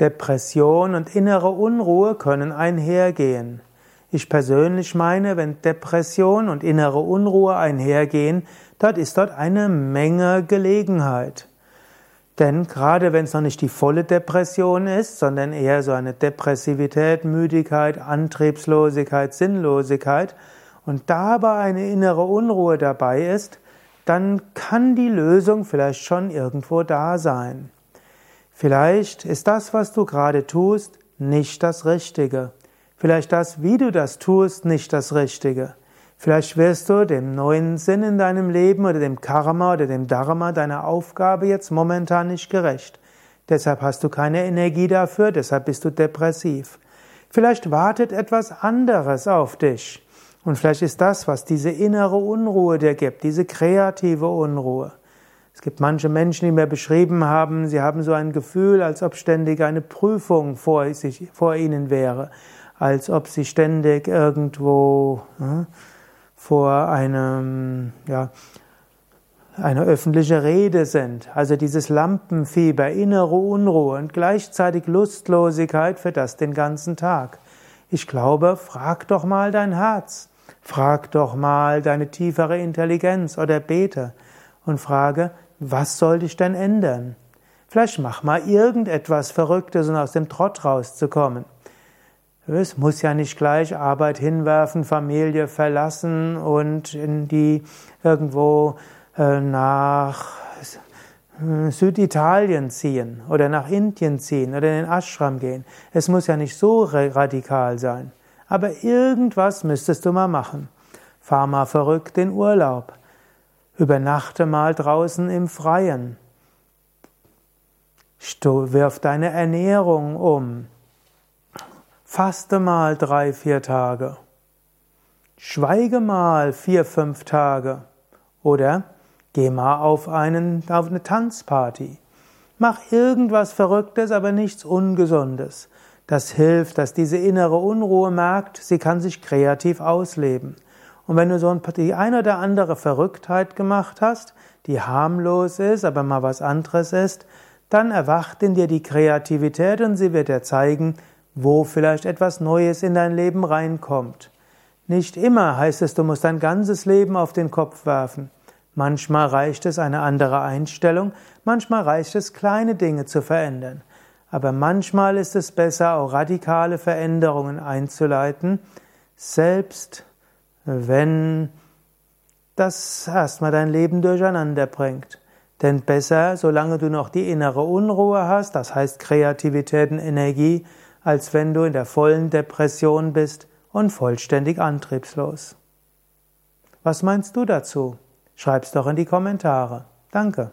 Depression und innere Unruhe können einhergehen. Ich persönlich meine, wenn Depression und innere Unruhe einhergehen, dort ist dort eine Menge Gelegenheit. Denn gerade wenn es noch nicht die volle Depression ist, sondern eher so eine Depressivität, Müdigkeit, Antriebslosigkeit, Sinnlosigkeit und dabei eine innere Unruhe dabei ist, dann kann die Lösung vielleicht schon irgendwo da sein. Vielleicht ist das, was du gerade tust, nicht das Richtige. Vielleicht das, wie du das tust, nicht das Richtige. Vielleicht wirst du dem neuen Sinn in deinem Leben oder dem Karma oder dem Dharma deiner Aufgabe jetzt momentan nicht gerecht. Deshalb hast du keine Energie dafür, deshalb bist du depressiv. Vielleicht wartet etwas anderes auf dich. Und vielleicht ist das, was diese innere Unruhe dir gibt, diese kreative Unruhe. Es gibt manche Menschen, die mir beschrieben haben, sie haben so ein Gefühl, als ob ständig eine Prüfung vor, sich, vor ihnen wäre, als ob sie ständig irgendwo hm, vor einem, ja, eine öffentliche Rede sind. Also dieses Lampenfieber, innere Unruhe und gleichzeitig Lustlosigkeit für das den ganzen Tag. Ich glaube, frag doch mal dein Herz. Frag doch mal deine tiefere Intelligenz oder bete und frage, was soll dich denn ändern? Vielleicht mach mal irgendetwas Verrücktes, um aus dem Trott rauszukommen. Es muss ja nicht gleich Arbeit hinwerfen, Familie verlassen und in die irgendwo äh, nach Süditalien ziehen oder nach Indien ziehen oder in den Ashram gehen. Es muss ja nicht so radikal sein. Aber irgendwas müsstest du mal machen. Fahr mal verrückt in Urlaub. Übernachte mal draußen im Freien. Wirf deine Ernährung um. Faste mal drei, vier Tage. Schweige mal vier, fünf Tage. Oder geh mal auf, einen, auf eine Tanzparty. Mach irgendwas Verrücktes, aber nichts Ungesundes. Das hilft, dass diese innere Unruhe merkt, sie kann sich kreativ ausleben. Und wenn du so die ein oder andere Verrücktheit gemacht hast, die harmlos ist, aber mal was anderes ist, dann erwacht in dir die Kreativität und sie wird dir zeigen, wo vielleicht etwas Neues in dein Leben reinkommt. Nicht immer heißt es, du musst dein ganzes Leben auf den Kopf werfen. Manchmal reicht es eine andere Einstellung, manchmal reicht es kleine Dinge zu verändern. Aber manchmal ist es besser, auch radikale Veränderungen einzuleiten, selbst wenn das erstmal dein Leben durcheinander bringt. Denn besser, solange du noch die innere Unruhe hast, das heißt Kreativität und Energie, als wenn du in der vollen Depression bist und vollständig antriebslos. Was meinst du dazu? Schreib's doch in die Kommentare. Danke.